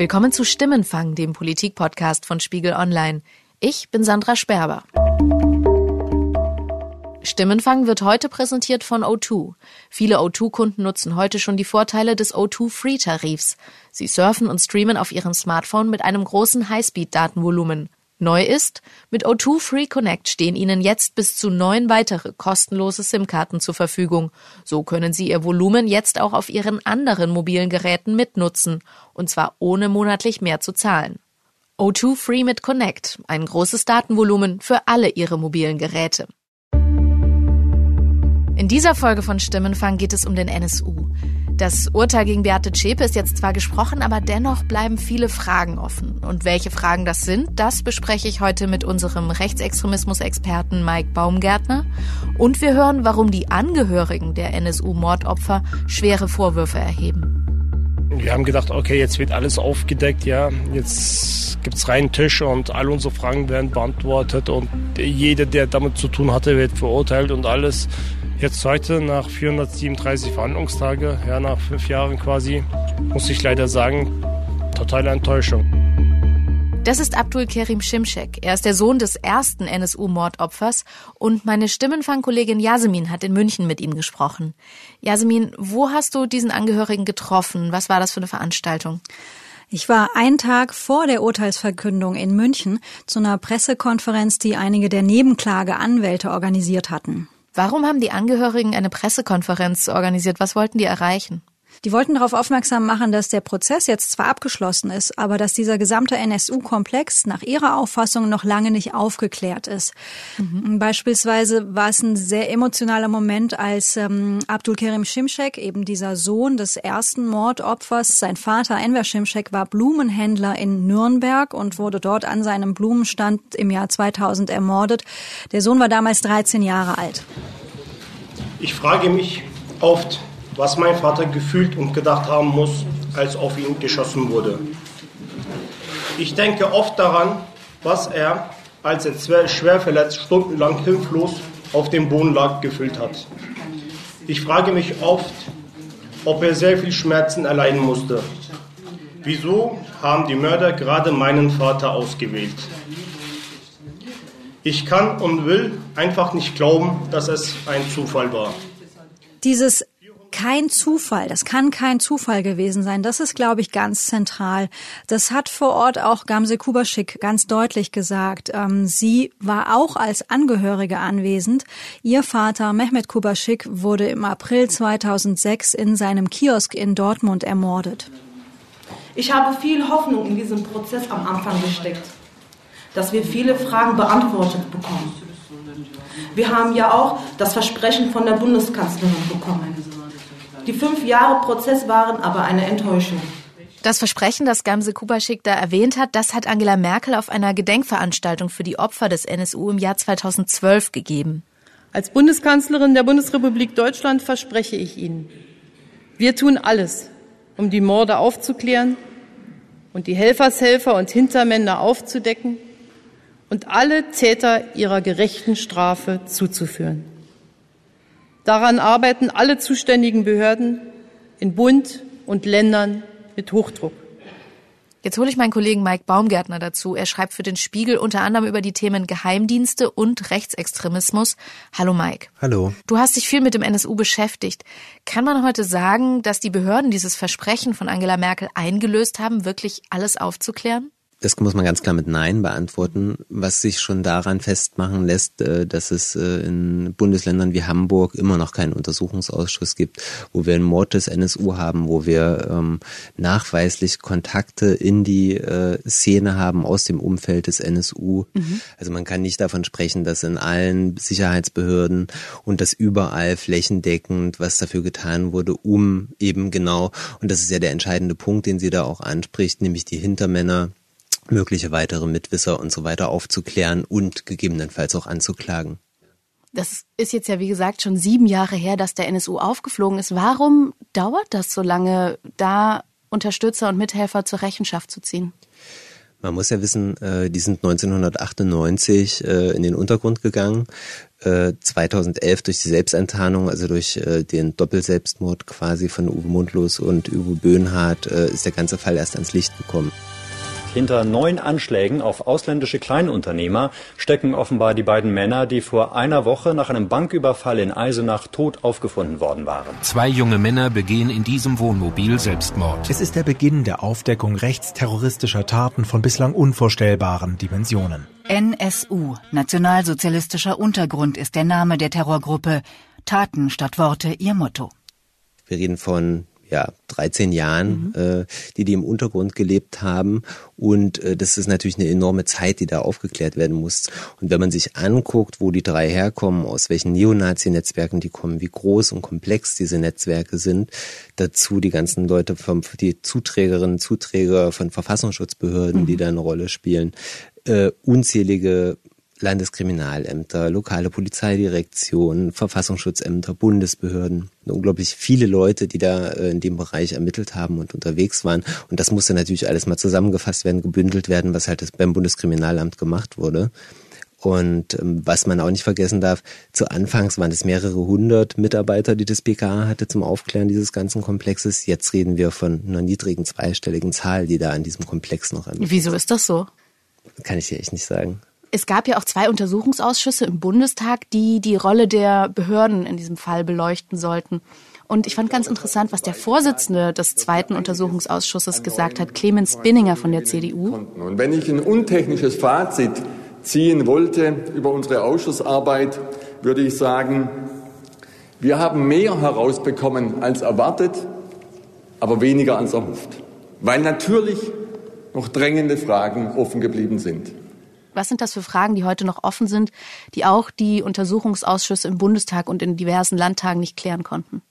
Willkommen zu Stimmenfang, dem Politik-Podcast von Spiegel Online. Ich bin Sandra Sperber. Stimmenfang wird heute präsentiert von O2. Viele O2-Kunden nutzen heute schon die Vorteile des O2-Free-Tarifs. Sie surfen und streamen auf ihrem Smartphone mit einem großen Highspeed-Datenvolumen. Neu ist, mit O2 Free Connect stehen Ihnen jetzt bis zu neun weitere kostenlose SIM-Karten zur Verfügung. So können Sie Ihr Volumen jetzt auch auf Ihren anderen mobilen Geräten mitnutzen, und zwar ohne monatlich mehr zu zahlen. O2 Free mit Connect, ein großes Datenvolumen für alle Ihre mobilen Geräte. In dieser Folge von Stimmenfang geht es um den NSU. Das Urteil gegen Beate Zschäpe ist jetzt zwar gesprochen, aber dennoch bleiben viele Fragen offen. Und welche Fragen das sind, das bespreche ich heute mit unserem Rechtsextremismus-Experten Mike Baumgärtner. Und wir hören, warum die Angehörigen der NSU-Mordopfer schwere Vorwürfe erheben. Wir haben gedacht, okay, jetzt wird alles aufgedeckt, ja, jetzt gibt es reinen Tisch und all unsere Fragen werden beantwortet und jeder, der damit zu tun hatte, wird verurteilt und alles. Jetzt heute, nach 437 Verhandlungstage, ja, nach fünf Jahren quasi, muss ich leider sagen, totale Enttäuschung. Das ist Abdul Kerim Shimshek. Er ist der Sohn des ersten NSU-Mordopfers und meine Stimmenfangkollegin Yasemin hat in München mit ihm gesprochen. Yasemin, wo hast du diesen Angehörigen getroffen? Was war das für eine Veranstaltung? Ich war einen Tag vor der Urteilsverkündung in München zu einer Pressekonferenz, die einige der Nebenklageanwälte organisiert hatten. Warum haben die Angehörigen eine Pressekonferenz organisiert? Was wollten die erreichen? Die wollten darauf aufmerksam machen, dass der Prozess jetzt zwar abgeschlossen ist, aber dass dieser gesamte NSU-Komplex nach ihrer Auffassung noch lange nicht aufgeklärt ist. Mhm. Beispielsweise war es ein sehr emotionaler Moment, als ähm, Abdul Kerim Shimshek, eben dieser Sohn des ersten Mordopfers, sein Vater Enver Shimshek war Blumenhändler in Nürnberg und wurde dort an seinem Blumenstand im Jahr 2000 ermordet. Der Sohn war damals 13 Jahre alt. Ich frage mich oft, was mein Vater gefühlt und gedacht haben muss, als auf ihn geschossen wurde. Ich denke oft daran, was er, als er schwer verletzt stundenlang hilflos auf dem Boden lag, gefühlt hat. Ich frage mich oft, ob er sehr viel Schmerzen erleiden musste. Wieso haben die Mörder gerade meinen Vater ausgewählt? Ich kann und will einfach nicht glauben, dass es ein Zufall war. Dieses kein Zufall, das kann kein Zufall gewesen sein. Das ist, glaube ich, ganz zentral. Das hat vor Ort auch Gamse Kubaschik ganz deutlich gesagt. Ähm, sie war auch als Angehörige anwesend. Ihr Vater Mehmet Kubaschik wurde im April 2006 in seinem Kiosk in Dortmund ermordet. Ich habe viel Hoffnung in diesen Prozess am Anfang gesteckt dass wir viele Fragen beantwortet bekommen. Wir haben ja auch das Versprechen von der Bundeskanzlerin bekommen. Die fünf Jahre Prozess waren aber eine Enttäuschung. Das Versprechen, das Gamse Kubaschik da erwähnt hat, das hat Angela Merkel auf einer Gedenkveranstaltung für die Opfer des NSU im Jahr 2012 gegeben. Als Bundeskanzlerin der Bundesrepublik Deutschland verspreche ich Ihnen, wir tun alles, um die Morde aufzuklären und die Helfershelfer und Hintermänner aufzudecken und alle Täter ihrer gerechten Strafe zuzuführen. Daran arbeiten alle zuständigen Behörden in Bund und Ländern mit Hochdruck. Jetzt hole ich meinen Kollegen Mike Baumgärtner dazu. Er schreibt für den Spiegel unter anderem über die Themen Geheimdienste und Rechtsextremismus. Hallo Mike. Hallo. Du hast dich viel mit dem NSU beschäftigt. Kann man heute sagen, dass die Behörden dieses Versprechen von Angela Merkel eingelöst haben, wirklich alles aufzuklären? Das muss man ganz klar mit Nein beantworten, was sich schon daran festmachen lässt, äh, dass es äh, in Bundesländern wie Hamburg immer noch keinen Untersuchungsausschuss gibt, wo wir einen Mord des NSU haben, wo wir ähm, nachweislich Kontakte in die äh, Szene haben aus dem Umfeld des NSU. Mhm. Also man kann nicht davon sprechen, dass in allen Sicherheitsbehörden und das überall flächendeckend, was dafür getan wurde, um eben genau, und das ist ja der entscheidende Punkt, den sie da auch anspricht, nämlich die Hintermänner mögliche weitere Mitwisser und so weiter aufzuklären und gegebenenfalls auch anzuklagen. Das ist jetzt ja, wie gesagt, schon sieben Jahre her, dass der NSU aufgeflogen ist. Warum dauert das so lange, da Unterstützer und Mithelfer zur Rechenschaft zu ziehen? Man muss ja wissen, äh, die sind 1998 äh, in den Untergrund gegangen. 2011 durch die Selbstenttarnung, also durch äh, den Doppelselbstmord quasi von Uwe Mundlos und Uwe Böhnhardt, äh, ist der ganze Fall erst ans Licht gekommen. Hinter neun Anschlägen auf ausländische Kleinunternehmer stecken offenbar die beiden Männer, die vor einer Woche nach einem Banküberfall in Eisenach tot aufgefunden worden waren. Zwei junge Männer begehen in diesem Wohnmobil Selbstmord. Es ist der Beginn der Aufdeckung rechtsterroristischer Taten von bislang unvorstellbaren Dimensionen. NSU, Nationalsozialistischer Untergrund, ist der Name der Terrorgruppe. Taten statt Worte ihr Motto. Wir reden von ja, 13 Jahren, mhm. äh, die die im Untergrund gelebt haben. Und äh, das ist natürlich eine enorme Zeit, die da aufgeklärt werden muss. Und wenn man sich anguckt, wo die drei herkommen, aus welchen Neonazi-Netzwerken die kommen, wie groß und komplex diese Netzwerke sind, dazu die ganzen Leute vom, die Zuträgerinnen, Zuträger von Verfassungsschutzbehörden, mhm. die da eine Rolle spielen, äh, unzählige Landeskriminalämter, lokale Polizeidirektionen, Verfassungsschutzämter, Bundesbehörden. Unglaublich viele Leute, die da äh, in dem Bereich ermittelt haben und unterwegs waren. Und das musste natürlich alles mal zusammengefasst werden, gebündelt werden, was halt beim Bundeskriminalamt gemacht wurde. Und ähm, was man auch nicht vergessen darf, zu Anfangs waren es mehrere hundert Mitarbeiter, die das BKA hatte zum Aufklären dieses ganzen Komplexes. Jetzt reden wir von einer niedrigen zweistelligen Zahl, die da an diesem Komplex noch ermittelt. Wieso ist das so? Kann ich dir echt nicht sagen. Es gab ja auch zwei Untersuchungsausschüsse im Bundestag, die die Rolle der Behörden in diesem Fall beleuchten sollten. Und ich fand ganz interessant, was der Vorsitzende des zweiten Untersuchungsausschusses gesagt hat, Clemens Binninger von der CDU. Und wenn ich ein untechnisches Fazit ziehen wollte über unsere Ausschussarbeit, würde ich sagen, wir haben mehr herausbekommen als erwartet, aber weniger als erhofft. Weil natürlich noch drängende Fragen offen geblieben sind. Was sind das für Fragen, die heute noch offen sind, die auch die Untersuchungsausschüsse im Bundestag und in diversen Landtagen nicht klären konnten?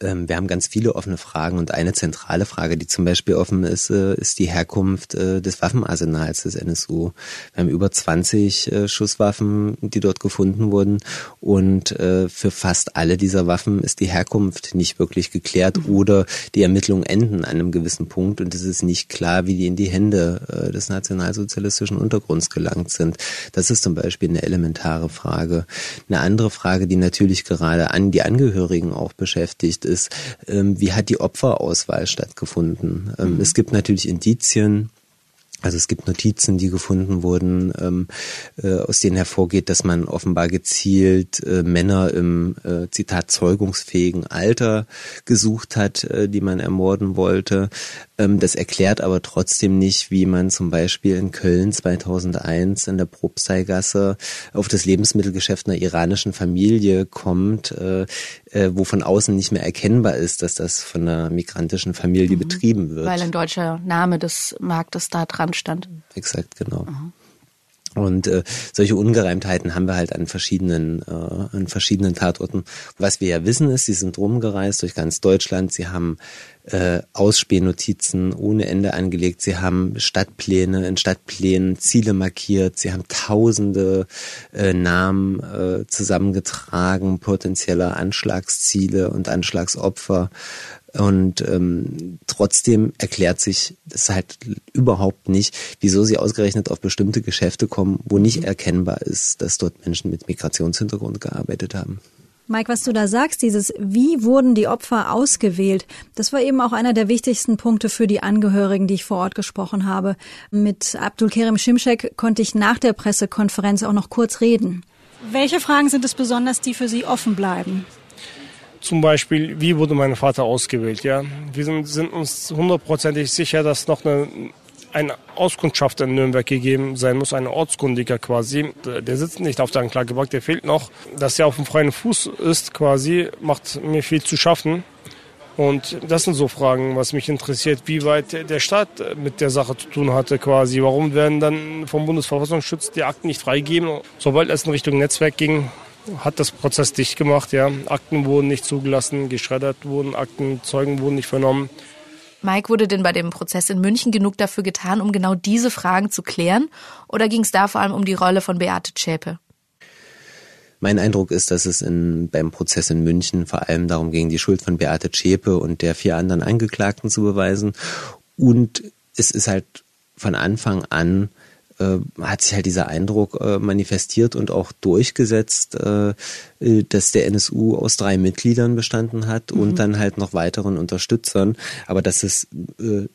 Ähm, wir haben ganz viele offene Fragen und eine zentrale Frage, die zum Beispiel offen ist, äh, ist die Herkunft äh, des Waffenarsenals des NSU. Wir haben über 20 äh, Schusswaffen, die dort gefunden wurden und für fast alle dieser Waffen ist die Herkunft nicht wirklich geklärt mhm. oder die Ermittlungen enden an einem gewissen Punkt und es ist nicht klar, wie die in die Hände des nationalsozialistischen Untergrunds gelangt sind. Das ist zum Beispiel eine elementare Frage. Eine andere Frage, die natürlich gerade an die Angehörigen auch beschäftigt, ist, ähm, wie hat die Opferauswahl stattgefunden. Ähm, mhm. Es gibt natürlich Indizien, also es gibt Notizen, die gefunden wurden, ähm, äh, aus denen hervorgeht, dass man offenbar gezielt äh, Männer im äh, Zitat zeugungsfähigen Alter gesucht hat, äh, die man ermorden wollte. Ähm, das erklärt aber trotzdem nicht, wie man zum Beispiel in Köln 2001 in der Propsteigasse auf das Lebensmittelgeschäft einer iranischen Familie kommt, äh, äh, wo von außen nicht mehr erkennbar ist, dass das von einer migrantischen Familie mhm. betrieben wird. Weil ein deutscher Name des Marktes da dran stand. Exakt, genau. Mhm. Und äh, solche Ungereimtheiten haben wir halt an verschiedenen, äh, an verschiedenen Tatorten. Was wir ja wissen ist, sie sind rumgereist durch ganz Deutschland. Sie haben äh, Ausspähnotizen ohne Ende angelegt. Sie haben Stadtpläne, in Stadtplänen Ziele markiert. Sie haben tausende äh, Namen äh, zusammengetragen, potenzieller Anschlagsziele und Anschlagsopfer. Und ähm, trotzdem erklärt sich das halt überhaupt nicht, wieso sie ausgerechnet auf bestimmte Geschäfte kommen, wo nicht erkennbar ist, dass dort Menschen mit Migrationshintergrund gearbeitet haben. Mike, was du da sagst, dieses Wie wurden die Opfer ausgewählt, das war eben auch einer der wichtigsten Punkte für die Angehörigen, die ich vor Ort gesprochen habe. Mit Abdul Kerim Shimshek konnte ich nach der Pressekonferenz auch noch kurz reden. Welche Fragen sind es besonders, die für Sie offen bleiben? Zum Beispiel, wie wurde mein Vater ausgewählt? Ja, wir sind, sind uns hundertprozentig sicher, dass noch eine ein Auskundschafter in Nürnberg gegeben sein muss, ein Ortskundiger quasi. Der sitzt nicht auf der Anklagebank, der fehlt noch. Dass er auf dem freien Fuß ist quasi, macht mir viel zu schaffen. Und das sind so Fragen, was mich interessiert, wie weit der Staat mit der Sache zu tun hatte quasi. Warum werden dann vom Bundesverfassungsschutz die Akten nicht freigegeben? Sobald es in Richtung Netzwerk ging, hat das Prozess dicht gemacht. Ja. Akten wurden nicht zugelassen, geschreddert wurden Akten, Zeugen wurden nicht vernommen. Mike, wurde denn bei dem Prozess in München genug dafür getan, um genau diese Fragen zu klären? Oder ging es da vor allem um die Rolle von Beate Zschäpe? Mein Eindruck ist, dass es in, beim Prozess in München vor allem darum ging, die Schuld von Beate Zschäpe und der vier anderen Angeklagten zu beweisen. Und es ist halt von Anfang an äh, hat sich halt dieser Eindruck äh, manifestiert und auch durchgesetzt, äh, äh dass der NSU aus drei Mitgliedern bestanden hat mhm. und dann halt noch weiteren Unterstützern, aber dass es äh,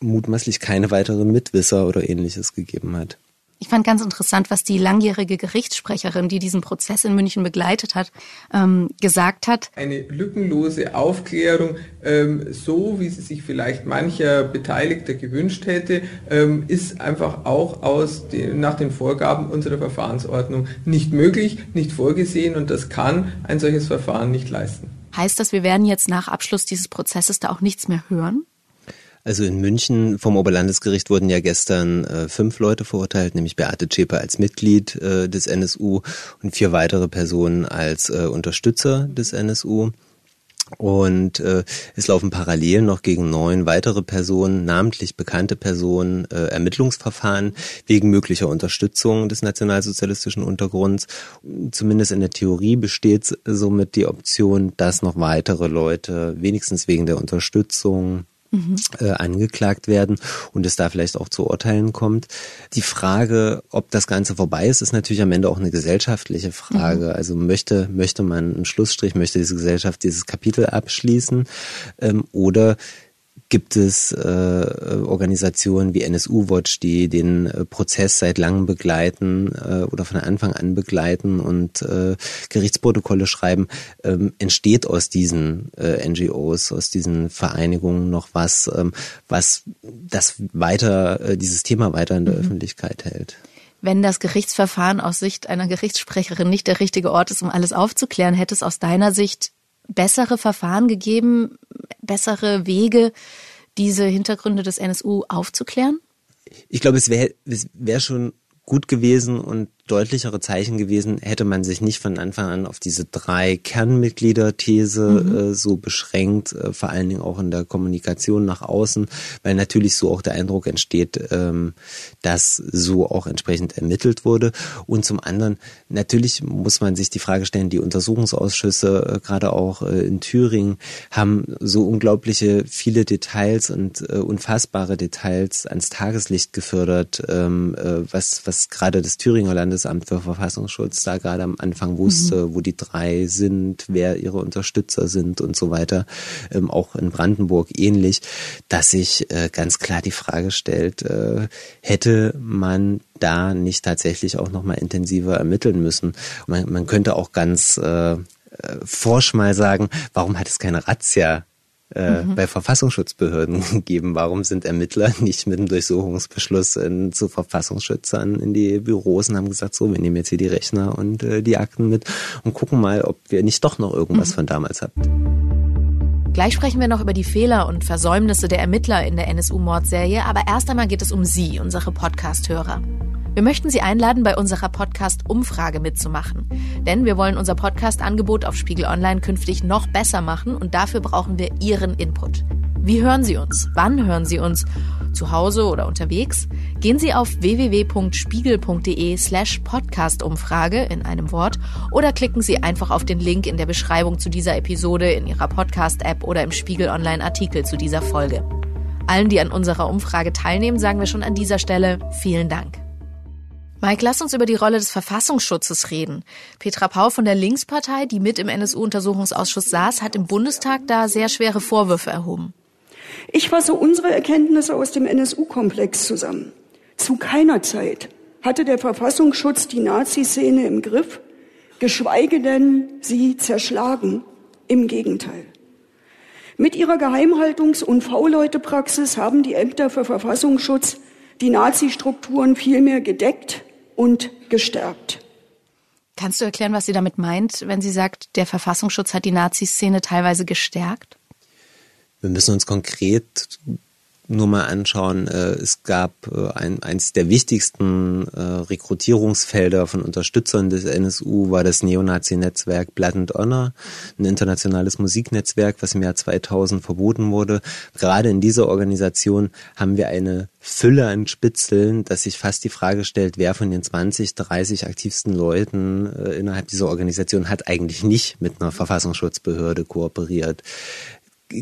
mutmaßlich keine weiteren Mitwisser oder ähnliches gegeben hat. Ich fand ganz interessant, was die langjährige Gerichtssprecherin, die diesen Prozess in München begleitet hat, ähm, gesagt hat. Eine lückenlose Aufklärung, ähm, so wie sie sich vielleicht mancher Beteiligter gewünscht hätte, ähm, ist einfach auch aus den, nach den Vorgaben unserer Verfahrensordnung nicht möglich, nicht vorgesehen und das kann ein solches Verfahren nicht leisten. Heißt das, wir werden jetzt nach Abschluss dieses Prozesses da auch nichts mehr hören? Also in München vom Oberlandesgericht wurden ja gestern äh, fünf Leute verurteilt, nämlich Beate Zschäpe als Mitglied äh, des NSU und vier weitere Personen als äh, Unterstützer des NSU. Und äh, es laufen parallel noch gegen neun weitere Personen, namentlich bekannte Personen, äh, Ermittlungsverfahren wegen möglicher Unterstützung des nationalsozialistischen Untergrunds. Zumindest in der Theorie besteht somit die Option, dass noch weitere Leute wenigstens wegen der Unterstützung mhm. äh, angeklagt werden und es da vielleicht auch zu Urteilen kommt. Die Frage, ob das Ganze vorbei ist, ist natürlich am Ende auch eine gesellschaftliche Frage. Mhm. Also möchte, möchte man einen Schlussstrich, möchte diese Gesellschaft dieses Kapitel abschließen ähm, oder gibt es äh, Organisationen wie NSU Watch, die den äh, Prozess seit langem begleiten äh, oder von Anfang an begleiten und äh, Gerichtsprotokolle schreiben. Ähm, entsteht aus diesen äh, NGOs, aus diesen Vereinigungen noch was, ähm, was das weiter, äh, dieses Thema weiter in der mhm. Öffentlichkeit hält? Wenn das Gerichtsverfahren aus Sicht einer Gerichtssprecherin nicht der richtige Ort ist, um alles aufzuklären, hätte es aus deiner Sicht bessere Verfahren gegeben, bessere Wege, diese Hintergründe des NSU aufzuklären? Ich glaube, es wäre wär schon gut gewesen und deutlichere Zeichen gewesen, hätte man sich nicht von Anfang an auf diese drei Kernmitglieder-These mhm. äh, so beschränkt, äh, vor allen Dingen auch in der Kommunikation nach außen, weil natürlich so auch der Eindruck entsteht, ähm, dass so auch entsprechend ermittelt wurde. Und zum anderen, natürlich muss man sich die Frage stellen, die Untersuchungsausschüsse, äh, gerade auch äh, in Thüringen, haben so unglaubliche viele Details und äh, unfassbare Details ans Tageslicht gefördert, ähm, äh, was, was gerade das Thüringer Land Landesamt für Verfassungsschutz da gerade am Anfang wusste, mhm. wo die drei sind, wer ihre Unterstützer sind und so weiter. Ähm, auch in Brandenburg ähnlich, dass sich äh, ganz klar die Frage stellt, äh, hätte man da nicht tatsächlich auch nochmal intensiver ermitteln müssen? Man, man könnte auch ganz äh, äh forsch mal sagen, warum hat es keine Razzia äh, mhm. bei Verfassungsschutzbehörden gegeben. Warum sind Ermittler nicht mit einem Durchsuchungsbeschluss in, zu Verfassungsschützern in die Büros und haben gesagt, so, wir nehmen jetzt hier die Rechner und äh, die Akten mit und gucken mal, ob wir nicht doch noch irgendwas mhm. von damals haben. Gleich sprechen wir noch über die Fehler und Versäumnisse der Ermittler in der NSU-Mordserie, aber erst einmal geht es um Sie, unsere Podcast-Hörer. Wir möchten Sie einladen, bei unserer Podcast-Umfrage mitzumachen. Denn wir wollen unser Podcast-Angebot auf Spiegel Online künftig noch besser machen und dafür brauchen wir Ihren Input. Wie hören Sie uns? Wann hören Sie uns? Zu Hause oder unterwegs? Gehen Sie auf www.spiegel.de slash Podcast-Umfrage in einem Wort oder klicken Sie einfach auf den Link in der Beschreibung zu dieser Episode in Ihrer Podcast-App oder im Spiegel Online-Artikel zu dieser Folge. Allen, die an unserer Umfrage teilnehmen, sagen wir schon an dieser Stelle vielen Dank. Mike, lass uns über die Rolle des Verfassungsschutzes reden. Petra Pau von der Linkspartei, die mit im NSU-Untersuchungsausschuss saß, hat im Bundestag da sehr schwere Vorwürfe erhoben. Ich fasse unsere Erkenntnisse aus dem NSU-Komplex zusammen. Zu keiner Zeit hatte der Verfassungsschutz die Nazi-Szene im Griff, geschweige denn sie zerschlagen. Im Gegenteil. Mit ihrer Geheimhaltungs- und V-Leute-Praxis haben die Ämter für Verfassungsschutz die Nazi-Strukturen vielmehr gedeckt und gestärkt. Kannst du erklären, was sie damit meint, wenn sie sagt, der Verfassungsschutz hat die Nazi-Szene teilweise gestärkt? Wir müssen uns konkret nur mal anschauen, äh, es gab äh, ein, eins der wichtigsten äh, Rekrutierungsfelder von Unterstützern des NSU war das Neonazi-Netzwerk Blood and Honor, ein internationales Musiknetzwerk, was im Jahr 2000 verboten wurde. Gerade in dieser Organisation haben wir eine Fülle an Spitzeln, dass sich fast die Frage stellt, wer von den 20, 30 aktivsten Leuten äh, innerhalb dieser Organisation hat eigentlich nicht mit einer Verfassungsschutzbehörde kooperiert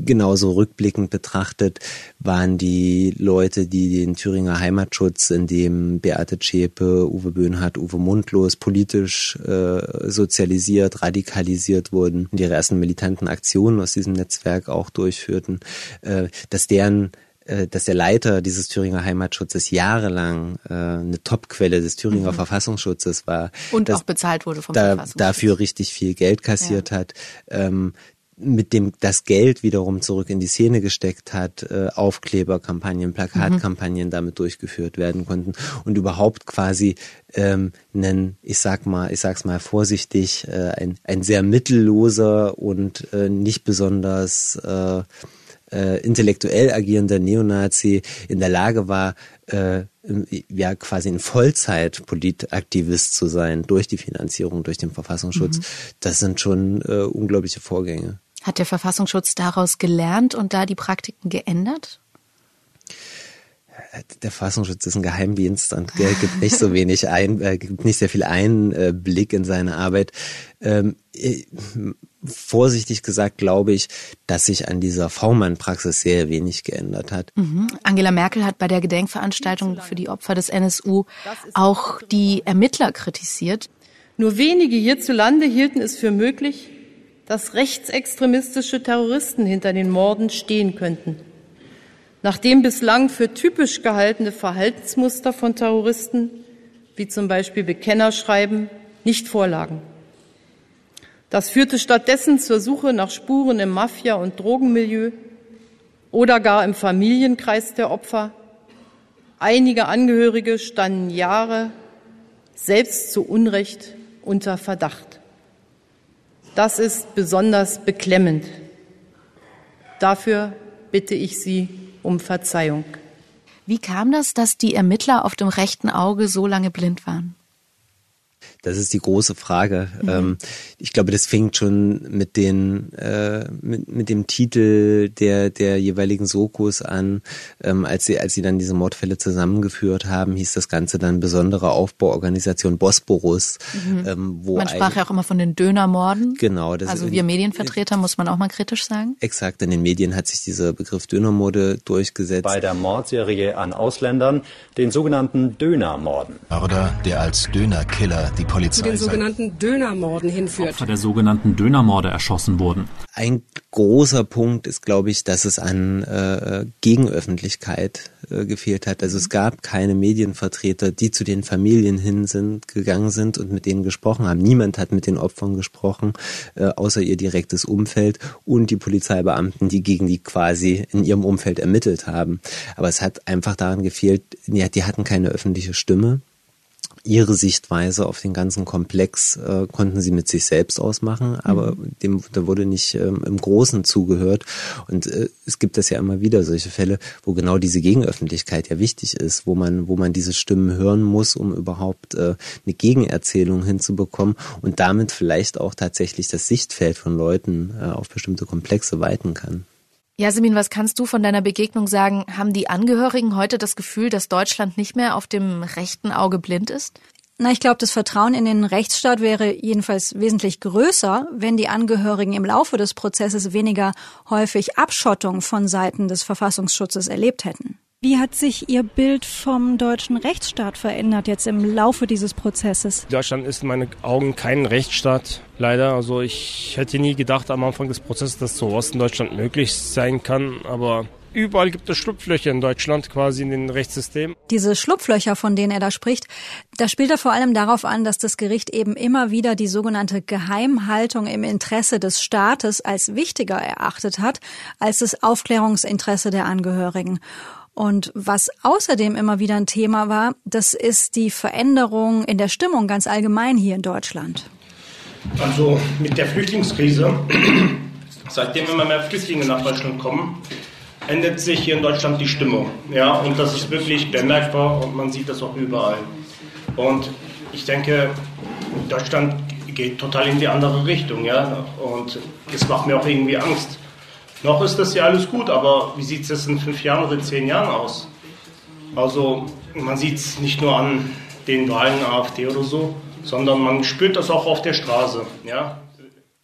genauso rückblickend betrachtet waren die Leute, die den Thüringer Heimatschutz, in dem Beate Zschäpe, Uwe Böhnhardt, Uwe Mundlos politisch äh, sozialisiert, radikalisiert wurden und ihre ersten militanten Aktionen aus diesem Netzwerk auch durchführten, äh, dass deren äh, dass der Leiter dieses Thüringer Heimatschutzes jahrelang äh, eine Topquelle des Thüringer mhm. Verfassungsschutzes war. Und auch bezahlt wurde vom da, Verfassungsschutz. Dafür richtig viel Geld kassiert ja. hat. Ähm, mit dem das Geld wiederum zurück in die Szene gesteckt hat, äh, Aufkleberkampagnen, Plakatkampagnen mhm. damit durchgeführt werden konnten und überhaupt quasi ähm, einen, ich sag mal, ich sag's mal vorsichtig, äh, ein, ein sehr mittelloser und äh, nicht besonders äh, äh, intellektuell agierender Neonazi in der Lage war, äh, ja quasi ein Vollzeit-Politaktivist zu sein durch die Finanzierung, durch den Verfassungsschutz, mhm. das sind schon äh, unglaubliche Vorgänge. Hat der Verfassungsschutz daraus gelernt und da die Praktiken geändert? der Verfassungsschutz ist ein Geheimdienst und gibt nicht so wenig ein, äh, gibt nicht sehr viel Einblick in seine Arbeit. Ähm, äh, vorsichtig gesagt glaube ich, dass sich an dieser V-Mann-Praxis sehr wenig geändert hat. Mhm. Angela Merkel hat bei der Gedenkveranstaltung für die Opfer des NSU auch die Ermittler kritisiert. Nur wenige hierzulande hielten es für möglich, dass rechtsextremistische Terroristen hinter den Morden stehen könnten. Nachdem bislang für typisch gehaltene Verhaltensmuster von Terroristen, wie zum Beispiel Bekennerschreiben, nicht vorlagen. Das führte stattdessen zur Suche nach Spuren im Mafia- und Drogenmilieu oder gar im Familienkreis der Opfer. Einige Angehörige standen Jahre selbst zu Unrecht unter Verdacht. Das ist besonders beklemmend. Dafür bitte ich Sie um Verzeihung. Wie kam das, dass die Ermittler auf dem rechten Auge so lange blind waren? Das ist die große Frage. Mhm. Ähm, ich glaube, das fängt schon mit den äh, mit, mit dem Titel der der jeweiligen Sokos an. Ähm, als sie als sie dann diese Mordfälle zusammengeführt haben, hieß das Ganze dann besondere Aufbauorganisation Bosporus. Mhm. Ähm, wo man sprach ja auch immer von den Dönermorden. Genau. Das also wir Medienvertreter muss man auch mal kritisch sagen. Exakt. In den Medien hat sich dieser Begriff Dönermorde durchgesetzt. Bei der Mordserie an Ausländern, den sogenannten Dönermorden. Mörder, der als Dönerkiller die Polizei zu den sogenannten Dönermorden hinführt. Opfer der sogenannten Dönermorde erschossen wurden. Ein großer Punkt ist, glaube ich, dass es an äh, Gegenöffentlichkeit äh, gefehlt hat. Also es gab keine Medienvertreter, die zu den Familien hin sind, gegangen sind und mit denen gesprochen haben. Niemand hat mit den Opfern gesprochen, äh, außer ihr direktes Umfeld und die Polizeibeamten, die gegen die quasi in ihrem Umfeld ermittelt haben. Aber es hat einfach daran gefehlt, ja, die hatten keine öffentliche Stimme ihre Sichtweise auf den ganzen Komplex äh, konnten sie mit sich selbst ausmachen, aber mhm. dem da wurde nicht ähm, im Großen zugehört. Und äh, es gibt das ja immer wieder solche Fälle, wo genau diese Gegenöffentlichkeit ja wichtig ist, wo man wo man diese Stimmen hören muss, um überhaupt äh, eine Gegenerzählung hinzubekommen und damit vielleicht auch tatsächlich das Sichtfeld von Leuten äh, auf bestimmte Komplexe weiten kann. Jasmin, was kannst du von deiner Begegnung sagen? Haben die Angehörigen heute das Gefühl, dass Deutschland nicht mehr auf dem rechten Auge blind ist? Na, ich glaube, das Vertrauen in den Rechtsstaat wäre jedenfalls wesentlich größer, wenn die Angehörigen im Laufe des Prozesses weniger häufig Abschottung von Seiten des Verfassungsschutzes erlebt hätten. Wie hat sich Ihr Bild vom deutschen Rechtsstaat verändert jetzt im Laufe dieses Prozesses? Deutschland ist in meinen Augen kein Rechtsstaat, leider. Also ich hätte nie gedacht am Anfang des Prozesses, dass sowas in Deutschland möglich sein kann, aber überall gibt es Schlupflöcher in Deutschland, quasi in den Rechtssystem. Diese Schlupflöcher, von denen er da spricht, da spielt er vor allem darauf an, dass das Gericht eben immer wieder die sogenannte Geheimhaltung im Interesse des Staates als wichtiger erachtet hat als das Aufklärungsinteresse der Angehörigen. Und was außerdem immer wieder ein Thema war, das ist die Veränderung in der Stimmung ganz allgemein hier in Deutschland. Also mit der Flüchtlingskrise, seitdem immer mehr Flüchtlinge nach Deutschland kommen, ändert sich hier in Deutschland die Stimmung. Ja, und das ist wirklich bemerkbar und man sieht das auch überall. Und ich denke, Deutschland geht total in die andere Richtung. Ja, und es macht mir auch irgendwie Angst. Noch ist das ja alles gut, aber wie sieht es in fünf Jahren oder zehn Jahren aus? Also man sieht es nicht nur an den Wahlen AfD oder so, sondern man spürt das auch auf der Straße. Ja?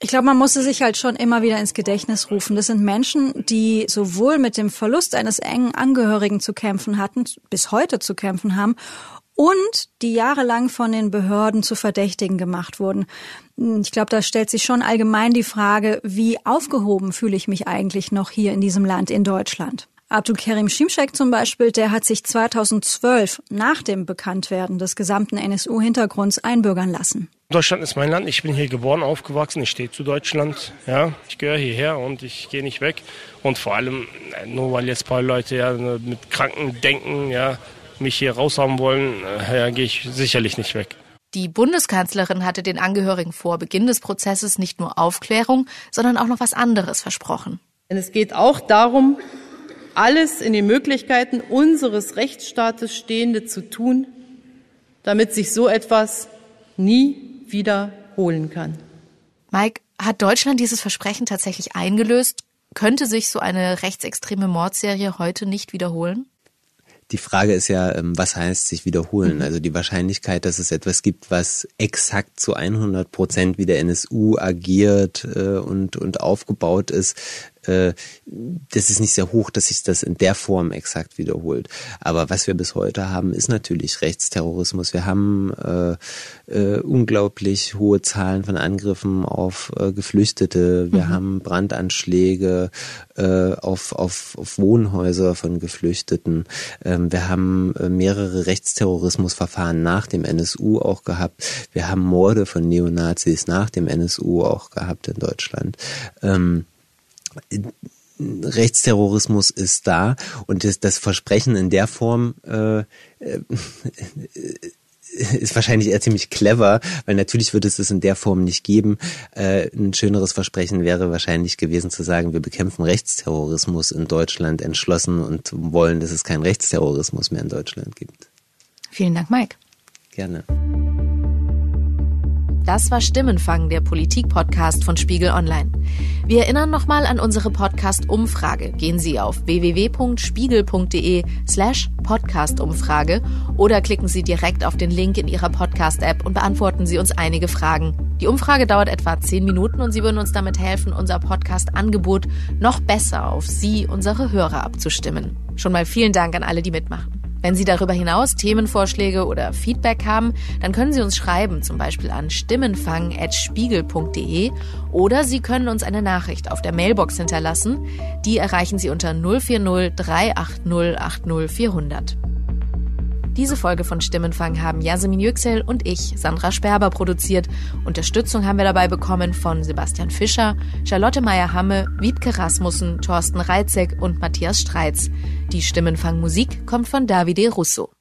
Ich glaube, man muss es sich halt schon immer wieder ins Gedächtnis rufen. Das sind Menschen, die sowohl mit dem Verlust eines engen Angehörigen zu kämpfen hatten, bis heute zu kämpfen haben, und die jahrelang von den Behörden zu Verdächtigen gemacht wurden. Ich glaube, da stellt sich schon allgemein die Frage, wie aufgehoben fühle ich mich eigentlich noch hier in diesem Land, in Deutschland? Abdul Kerim Shimshek zum Beispiel, der hat sich 2012 nach dem Bekanntwerden des gesamten NSU-Hintergrunds einbürgern lassen. Deutschland ist mein Land. Ich bin hier geboren, aufgewachsen. Ich stehe zu Deutschland. Ja, ich gehöre hierher und ich gehe nicht weg. Und vor allem, äh, nur weil jetzt ein paar Leute ja mit kranken Denken, ja, mich hier raushaben wollen, äh, gehe ich sicherlich nicht weg. Die Bundeskanzlerin hatte den Angehörigen vor Beginn des Prozesses nicht nur Aufklärung, sondern auch noch was anderes versprochen. Denn es geht auch darum, alles in den Möglichkeiten unseres Rechtsstaates Stehende zu tun, damit sich so etwas nie wiederholen kann. Mike, hat Deutschland dieses Versprechen tatsächlich eingelöst? Könnte sich so eine rechtsextreme Mordserie heute nicht wiederholen? Die Frage ist ja, ähm, was heißt sich wiederholen? Mhm. Also die Wahrscheinlichkeit, dass es etwas gibt, was exakt zu 100 Prozent wie der NSU agiert äh, und, und aufgebaut ist, äh, das ist nicht sehr hoch, dass sich das in der Form exakt wiederholt. Aber was wir bis heute haben, ist natürlich Rechtsterrorismus. Wir haben äh, äh, unglaublich hohe Zahlen von Angriffen auf äh, Geflüchtete. Wir mhm. haben Brandanschläge äh, auf, auf, auf Wohnhäuser von Geflüchteten. Ähm, wir haben äh, mehrere Rechtsterrorismusverfahren nach dem NSU auch gehabt. Wir haben Morde von Neonazis nach dem NSU auch gehabt in Deutschland. Ähm, Rechtsterrorismus ist da und das, das Versprechen in der Form äh, äh, ist wahrscheinlich eher ziemlich clever, weil natürlich würde es es in der Form nicht geben. Äh, ein schöneres Versprechen wäre wahrscheinlich gewesen zu sagen, wir bekämpfen Rechtsterrorismus in Deutschland entschlossen und wollen, dass es keinen Rechtsterrorismus mehr in Deutschland gibt. Vielen Dank, Mike. Gerne. Das war Stimmenfang, der Politik-Podcast von Spiegel Online. Wir erinnern nochmal an unsere Podcast-Umfrage. Gehen Sie auf www.spiegel.de slash Podcast-Umfrage oder klicken Sie direkt auf den Link in Ihrer Podcast-App und beantworten Sie uns einige Fragen. Die Umfrage dauert etwa zehn Minuten und Sie würden uns damit helfen, unser Podcast-Angebot noch besser auf Sie, unsere Hörer, abzustimmen. Schon mal vielen Dank an alle, die mitmachen. Wenn Sie darüber hinaus Themenvorschläge oder Feedback haben, dann können Sie uns schreiben, zum Beispiel an stimmenfang.spiegel.de oder Sie können uns eine Nachricht auf der Mailbox hinterlassen. Die erreichen Sie unter 040 380 80 400. Diese Folge von Stimmenfang haben Jasmin Yüksel und ich, Sandra Sperber, produziert. Unterstützung haben wir dabei bekommen von Sebastian Fischer, Charlotte Meyer-Hamme, Wiebke Rasmussen, Thorsten Reitzek und Matthias Streitz. Die Stimmenfang-Musik kommt von Davide Russo.